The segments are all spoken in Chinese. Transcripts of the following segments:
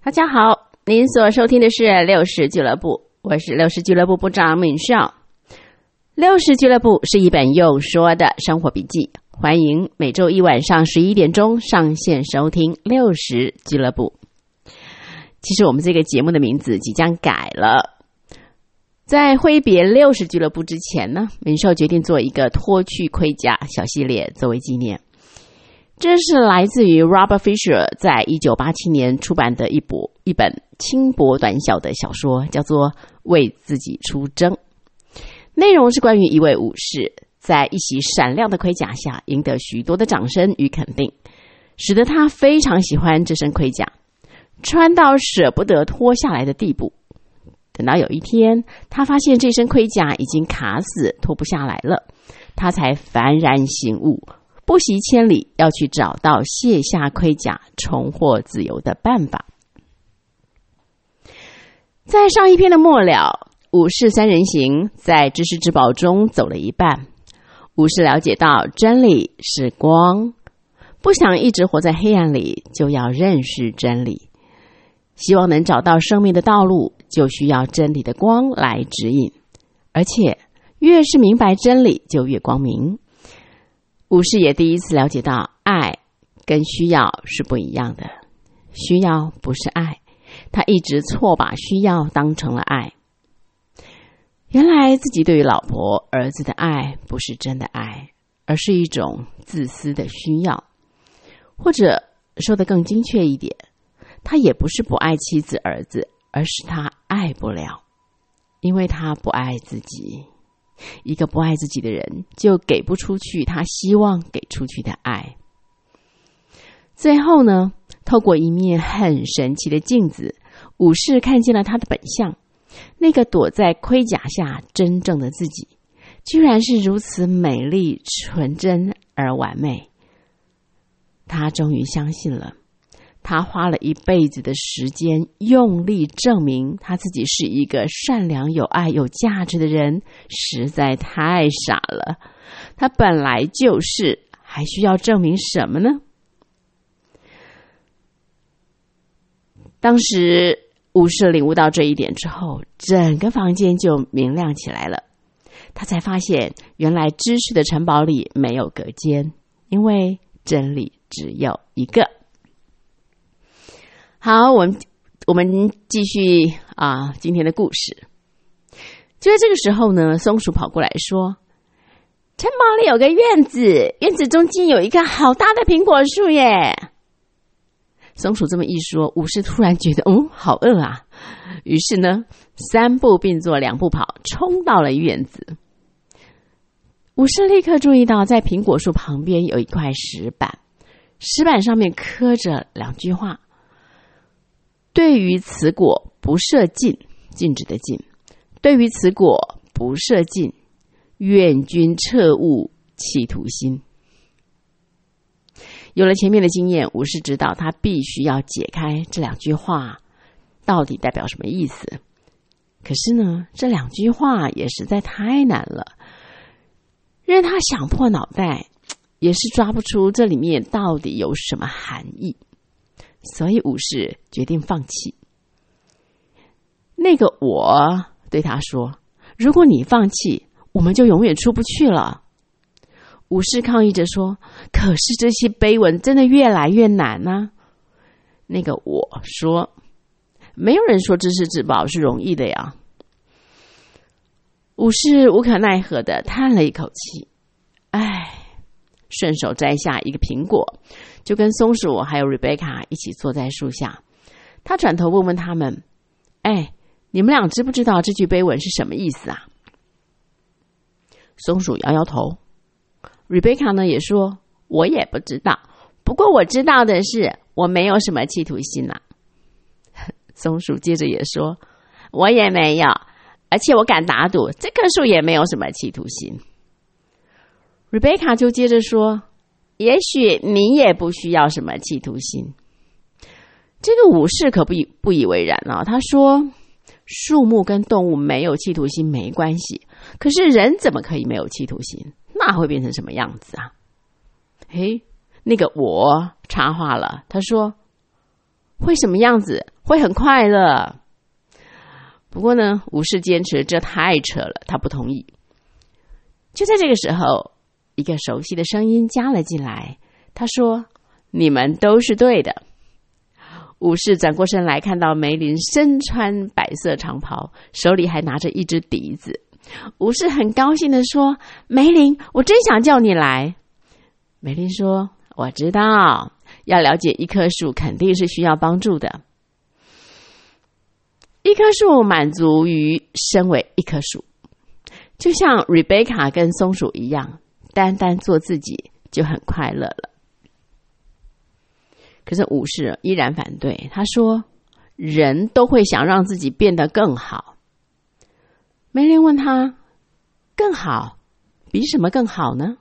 大家好，您所收听的是六十俱乐部，我是六十俱乐部部长敏少。六十俱乐部是一本用说的生活笔记，欢迎每周一晚上十一点钟上线收听六十俱乐部。其实我们这个节目的名字即将改了，在挥别六十俱乐部之前呢，敏少决定做一个脱去盔甲小系列作为纪念。这是来自于 Robert Fisher 在一九八七年出版的一部一本轻薄短小的小说，叫做《为自己出征》。内容是关于一位武士在一袭闪亮的盔甲下赢得许多的掌声与肯定，使得他非常喜欢这身盔甲，穿到舍不得脱下来的地步。等到有一天，他发现这身盔甲已经卡死，脱不下来了，他才幡然醒悟。不惜千里要去找到卸下盔甲、重获自由的办法。在上一篇的末了，武士三人行在知识之宝中走了一半。武士了解到真理是光，不想一直活在黑暗里，就要认识真理。希望能找到生命的道路，就需要真理的光来指引。而且，越是明白真理，就越光明。武士也第一次了解到，爱跟需要是不一样的。需要不是爱，他一直错把需要当成了爱。原来自己对于老婆、儿子的爱不是真的爱，而是一种自私的需要。或者说的更精确一点，他也不是不爱妻子、儿子，而是他爱不了，因为他不爱自己。一个不爱自己的人，就给不出去他希望给出去的爱。最后呢，透过一面很神奇的镜子，武士看见了他的本相，那个躲在盔甲下真正的自己，居然是如此美丽、纯真而完美。他终于相信了。他花了一辈子的时间，用力证明他自己是一个善良、有爱、有价值的人，实在太傻了。他本来就是，还需要证明什么呢？当时武士领悟到这一点之后，整个房间就明亮起来了。他才发现，原来知识的城堡里没有隔间，因为真理只有一个。好，我们我们继续啊，今天的故事。就在这个时候呢，松鼠跑过来说：“城堡里有个院子，院子中间有一棵好大的苹果树耶。”松鼠这么一说，武士突然觉得，嗯，好饿啊。于是呢，三步并作两步跑，冲到了院子。武士立刻注意到，在苹果树旁边有一块石板，石板上面刻着两句话。对于此果不设禁，禁止的禁；对于此果不设禁，愿君彻悟企图心。有了前面的经验，武士知道他必须要解开这两句话到底代表什么意思。可是呢，这两句话也实在太难了，任他想破脑袋，也是抓不出这里面到底有什么含义。所以武士决定放弃。那个我对他说：“如果你放弃，我们就永远出不去了。”武士抗议着说：“可是这些碑文真的越来越难呢。”那个我说：“没有人说知识之宝是容易的呀。”武士无可奈何的叹了一口气，唉，顺手摘下一个苹果。就跟松鼠还有 Rebecca 一起坐在树下，他转头问问他们：“哎，你们俩知不知道这句碑文是什么意思啊？”松鼠摇摇头，Rebecca 呢也说：“我也不知道，不过我知道的是，我没有什么企图心呐。” 松鼠接着也说：“我也没有，而且我敢打赌，这棵树也没有什么企图心。”Rebecca 就接着说。也许你也不需要什么企图心。这个武士可不以不以为然啊！他说：“树木跟动物没有企图心没关系，可是人怎么可以没有企图心？那会变成什么样子啊？”嘿，那个我插话了，他说：“会什么样子？会很快乐。不过呢，武士坚持这太扯了，他不同意。就在这个时候，一个熟悉的声音加了进来，他说：“你们都是对的。”武士转过身来，看到梅林身穿白色长袍，手里还拿着一支笛子。武士很高兴的说：“梅林，我真想叫你来。”梅林说：“我知道，要了解一棵树，肯定是需要帮助的。一棵树满足于身为一棵树，就像 Rebecca 跟松鼠一样，单单做自己就很快乐了。”可是武士依然反对，他说：“人都会想让自己变得更好。”梅林问他：“更好？比什么更好呢？”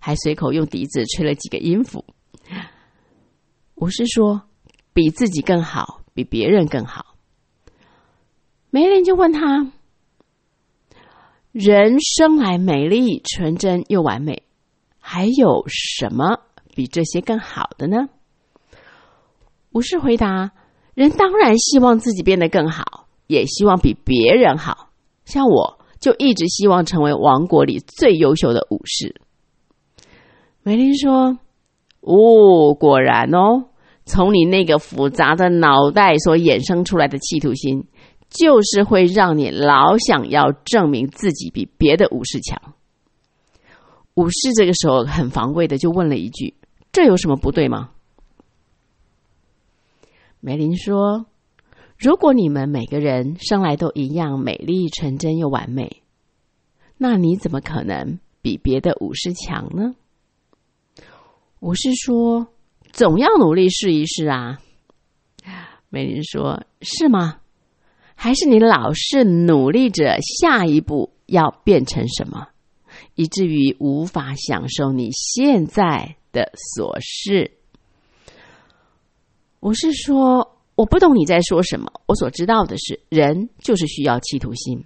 还随口用笛子吹了几个音符。武士说：“比自己更好，比别人更好。”梅林就问他：“人生来美丽、纯真又完美，还有什么比这些更好的呢？”武士回答：“人当然希望自己变得更好，也希望比别人好。像我，就一直希望成为王国里最优秀的武士。”梅林说：“哦，果然哦，从你那个复杂的脑袋所衍生出来的企图心，就是会让你老想要证明自己比别的武士强。”武士这个时候很防卫的就问了一句：“这有什么不对吗？”梅林说：“如果你们每个人生来都一样美丽、纯真又完美，那你怎么可能比别的武士强呢？”武士说：“总要努力试一试啊。”梅林说：“是吗？还是你老是努力着下一步要变成什么，以至于无法享受你现在的琐事？”我是说，我不懂你在说什么。我所知道的是，人就是需要企图心。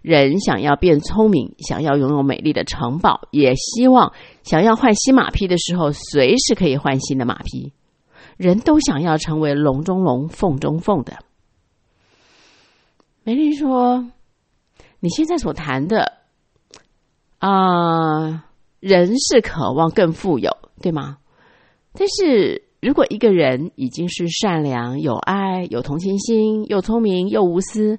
人想要变聪明，想要拥有美丽的城堡，也希望想要换新马匹的时候，随时可以换新的马匹。人都想要成为龙中龙，凤中凤的。梅林说：“你现在所谈的啊，人是渴望更富有，对吗？但是。”如果一个人已经是善良、有爱、有同情心、又聪明又无私，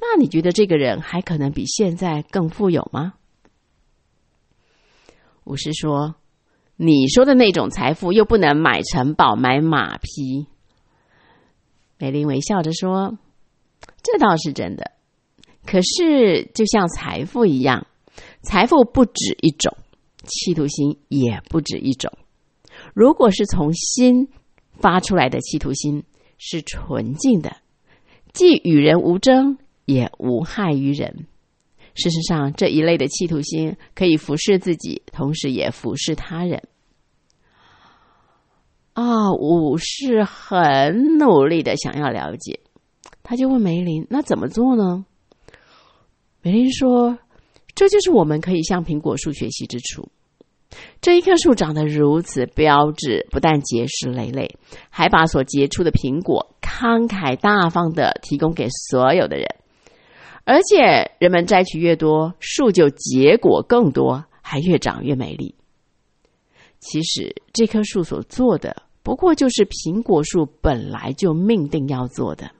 那你觉得这个人还可能比现在更富有吗？武士说：“你说的那种财富又不能买城堡、买马匹。”梅林微笑着说：“这倒是真的。可是，就像财富一样，财富不止一种，企图心也不止一种。”如果是从心发出来的企图心是纯净的，既与人无争，也无害于人。事实上，这一类的企图心可以服侍自己，同时也服侍他人。啊，武士很努力的想要了解，他就问梅林：“那怎么做呢？”梅林说：“这就是我们可以向苹果树学习之处。”这一棵树长得如此标致，不但结实累累，还把所结出的苹果慷慨大方的提供给所有的人。而且人们摘取越多，树就结果更多，还越长越美丽。其实这棵树所做的，不过就是苹果树本来就命定要做的，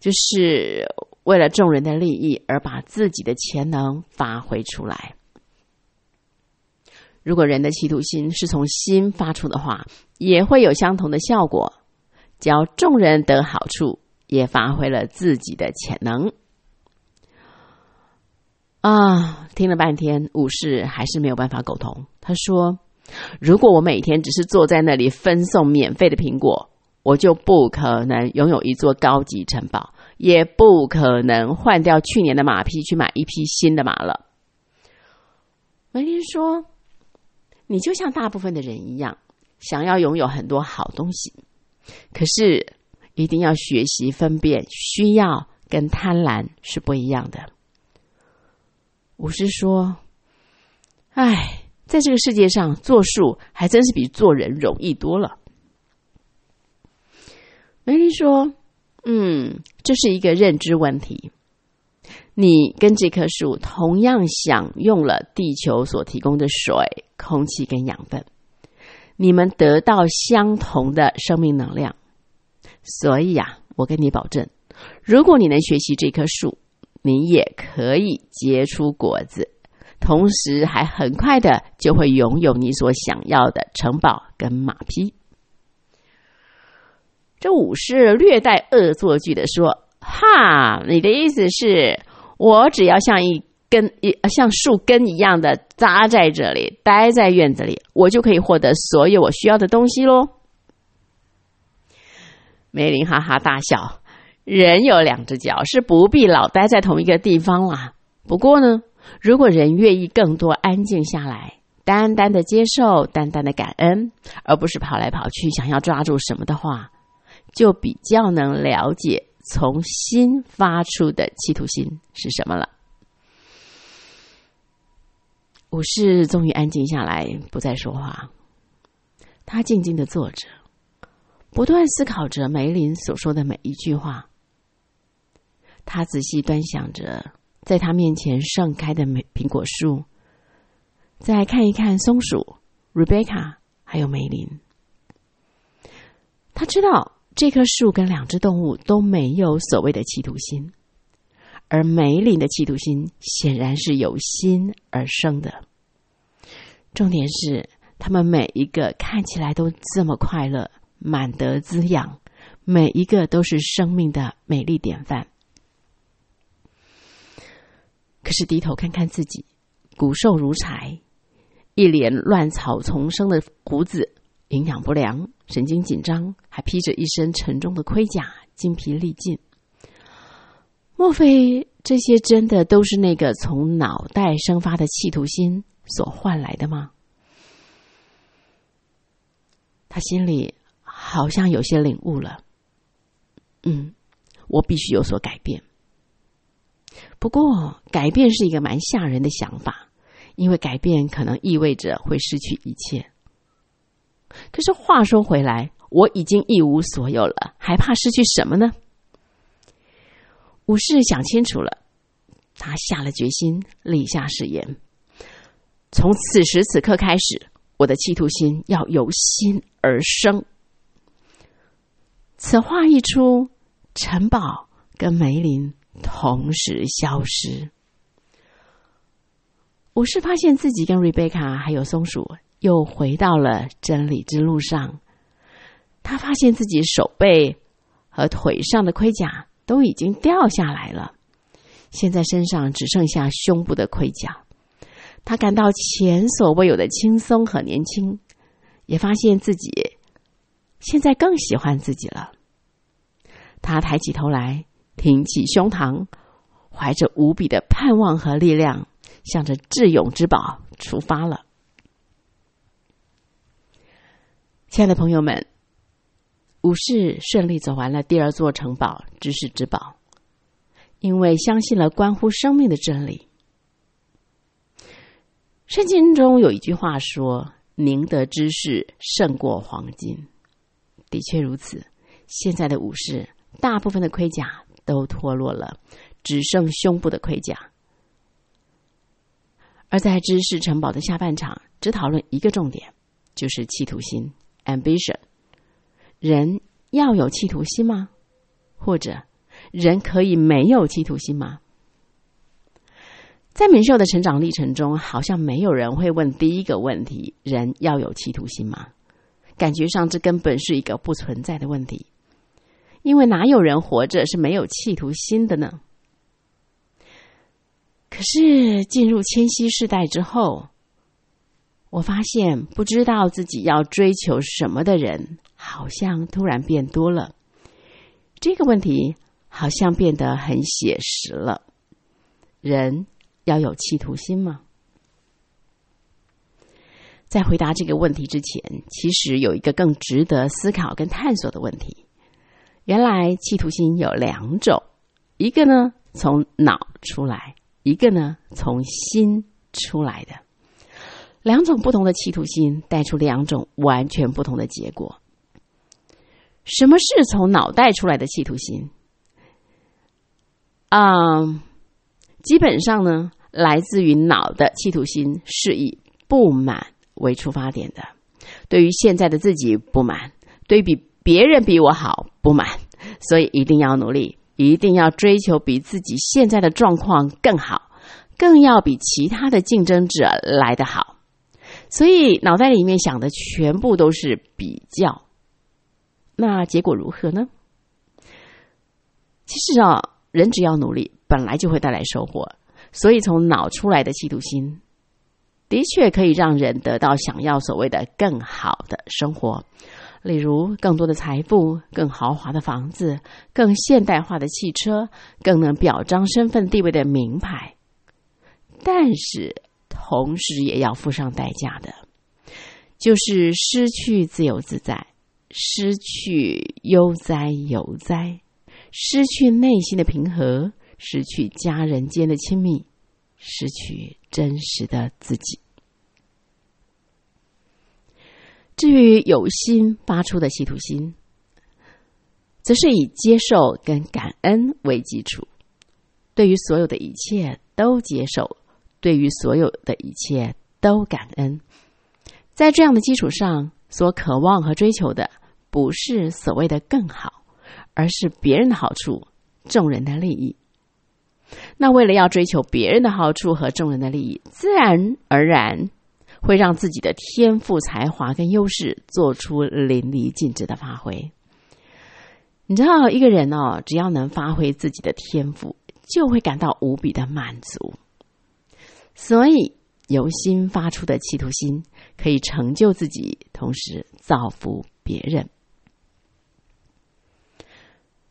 就是为了众人的利益而把自己的潜能发挥出来。如果人的企图心是从心发出的话，也会有相同的效果，教众人得好处，也发挥了自己的潜能。啊，听了半天，武士还是没有办法苟同。他说：“如果我每天只是坐在那里分送免费的苹果，我就不可能拥有一座高级城堡，也不可能换掉去年的马匹去买一匹新的马了。”梅林说。你就像大部分的人一样，想要拥有很多好东西，可是一定要学习分辨需要跟贪婪是不一样的。武士说：“哎，在这个世界上，做树还真是比做人容易多了。”一说，嗯，这是一个认知问题。你跟这棵树同样享用了地球所提供的水、空气跟养分，你们得到相同的生命能量。所以呀，我跟你保证，如果你能学习这棵树，你也可以结出果子，同时还很快的就会拥有你所想要的城堡跟马匹。这武士略带恶作剧的说：“哈，你的意思是？”我只要像一根一像树根一样的扎在这里，待在院子里，我就可以获得所有我需要的东西喽。梅林哈哈大笑：“人有两只脚，是不必老待在同一个地方啦。不过呢，如果人愿意更多安静下来，单单的接受，单单的感恩，而不是跑来跑去想要抓住什么的话，就比较能了解。”从心发出的企图心是什么了？武士终于安静下来，不再说话。他静静的坐着，不断思考着梅林所说的每一句话。他仔细端详着在他面前盛开的美苹果树，再看一看松鼠、Rebecca 还有梅林。他知道。这棵树跟两只动物都没有所谓的企图心，而梅林的企图心显然是由心而生的。重点是，他们每一个看起来都这么快乐，满得滋养，每一个都是生命的美丽典范。可是低头看看自己，骨瘦如柴，一脸乱草丛生的胡子，营养不良。神经紧张，还披着一身沉重的盔甲，精疲力尽。莫非这些真的都是那个从脑袋生发的企图心所换来的吗？他心里好像有些领悟了。嗯，我必须有所改变。不过，改变是一个蛮吓人的想法，因为改变可能意味着会失去一切。可是话说回来，我已经一无所有了，还怕失去什么呢？武士想清楚了，他下了决心，立下誓言：从此时此刻开始，我的企图心要由心而生。此话一出，城堡跟梅林同时消失。武士发现自己跟瑞贝卡还有松鼠。又回到了真理之路上，他发现自己手背和腿上的盔甲都已经掉下来了，现在身上只剩下胸部的盔甲。他感到前所未有的轻松和年轻，也发现自己现在更喜欢自己了。他抬起头来，挺起胸膛，怀着无比的盼望和力量，向着智勇之宝出发了。亲爱的朋友们，武士顺利走完了第二座城堡——知识之宝，因为相信了关乎生命的真理。圣经中有一句话说：“宁得知识胜过黄金。”的确如此。现在的武士大部分的盔甲都脱落了，只剩胸部的盔甲。而在知识城堡的下半场，只讨论一个重点，就是企图心。ambition，人要有企图心吗？或者，人可以没有企图心吗？在明秀的成长历程中，好像没有人会问第一个问题：人要有企图心吗？感觉上，这根本是一个不存在的问题，因为哪有人活着是没有企图心的呢？可是进入千禧世代之后。我发现，不知道自己要追求什么的人，好像突然变多了。这个问题好像变得很写实了。人要有企图心吗？在回答这个问题之前，其实有一个更值得思考跟探索的问题。原来，企图心有两种，一个呢从脑出来，一个呢从心出来的。两种不同的企图心带出两种完全不同的结果。什么是从脑袋出来的企图心？啊，基本上呢，来自于脑的企图心是以不满为出发点的，对于现在的自己不满，对比别人比我好不满，所以一定要努力，一定要追求比自己现在的状况更好，更要比其他的竞争者来得好。所以脑袋里面想的全部都是比较，那结果如何呢？其实啊，人只要努力，本来就会带来收获。所以从脑出来的嫉妒心，的确可以让人得到想要所谓的更好的生活，例如更多的财富、更豪华的房子、更现代化的汽车、更能表彰身份地位的名牌。但是。同时也要付上代价的，就是失去自由自在，失去悠哉游哉，失去内心的平和，失去家人间的亲密，失去真实的自己。至于有心发出的企图心，则是以接受跟感恩为基础，对于所有的一切都接受。对于所有的一切都感恩，在这样的基础上，所渴望和追求的不是所谓的更好，而是别人的好处、众人的利益。那为了要追求别人的好处和众人的利益，自然而然会让自己的天赋、才华跟优势做出淋漓尽致的发挥。你知道，一个人哦，只要能发挥自己的天赋，就会感到无比的满足。所以，由心发出的企图心可以成就自己，同时造福别人。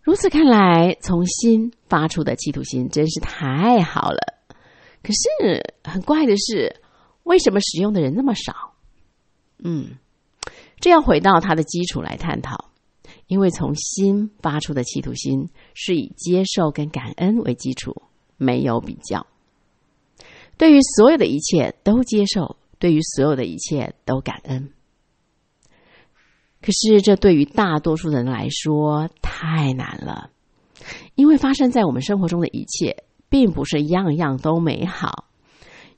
如此看来，从心发出的企图心真是太好了。可是，很怪的是，为什么使用的人那么少？嗯，这要回到它的基础来探讨。因为从心发出的企图心是以接受跟感恩为基础，没有比较。对于所有的一切都接受，对于所有的一切都感恩。可是，这对于大多数人来说太难了，因为发生在我们生活中的一切，并不是样样都美好，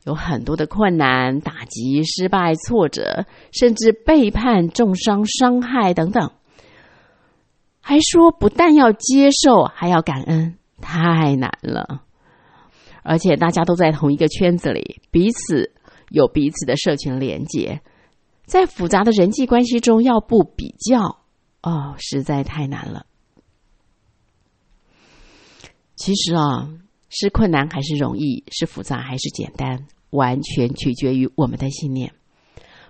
有很多的困难、打击、失败、挫折，甚至背叛、重伤、伤害等等。还说不但要接受，还要感恩，太难了。而且大家都在同一个圈子里，彼此有彼此的社群连接，在复杂的人际关系中要不比较，哦，实在太难了。其实啊，是困难还是容易，是复杂还是简单，完全取决于我们的信念。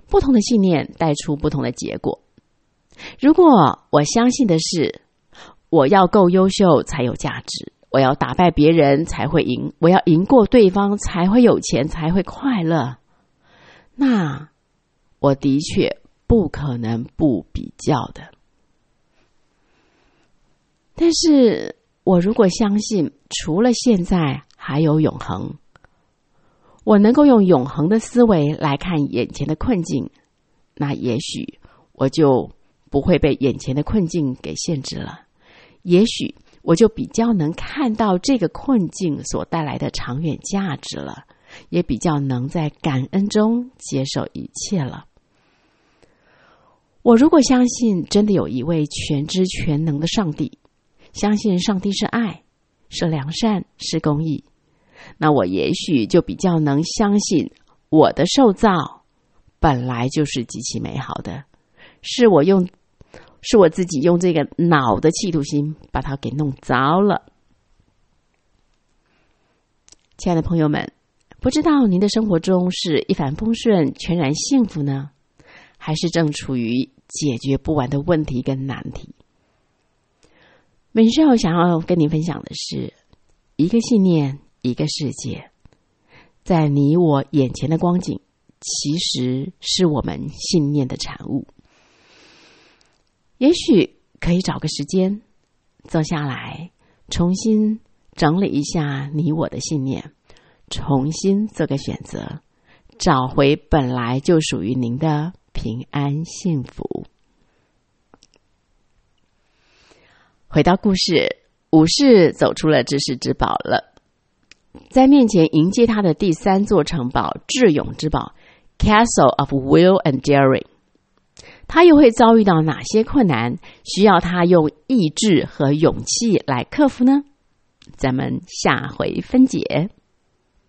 不同的信念带出不同的结果。如果我相信的是，我要够优秀才有价值。我要打败别人才会赢，我要赢过对方才会有钱，才会快乐。那我的确不可能不比较的。但是我如果相信除了现在还有永恒，我能够用永恒的思维来看眼前的困境，那也许我就不会被眼前的困境给限制了。也许。我就比较能看到这个困境所带来的长远价值了，也比较能在感恩中接受一切了。我如果相信真的有一位全知全能的上帝，相信上帝是爱，是良善，是公义，那我也许就比较能相信我的受造本来就是极其美好的，是我用。是我自己用这个脑的企图心把它给弄糟了。亲爱的朋友们，不知道您的生活中是一帆风顺、全然幸福呢，还是正处于解决不完的问题跟难题？美少想要跟您分享的是：一个信念，一个世界，在你我眼前的光景，其实是我们信念的产物。也许可以找个时间坐下来，重新整理一下你我的信念，重新做个选择，找回本来就属于您的平安幸福。回到故事，武士走出了知识之宝了，在面前迎接他的第三座城堡——智勇之堡 （Castle of Will and Daring）。他又会遭遇到哪些困难？需要他用意志和勇气来克服呢？咱们下回分解。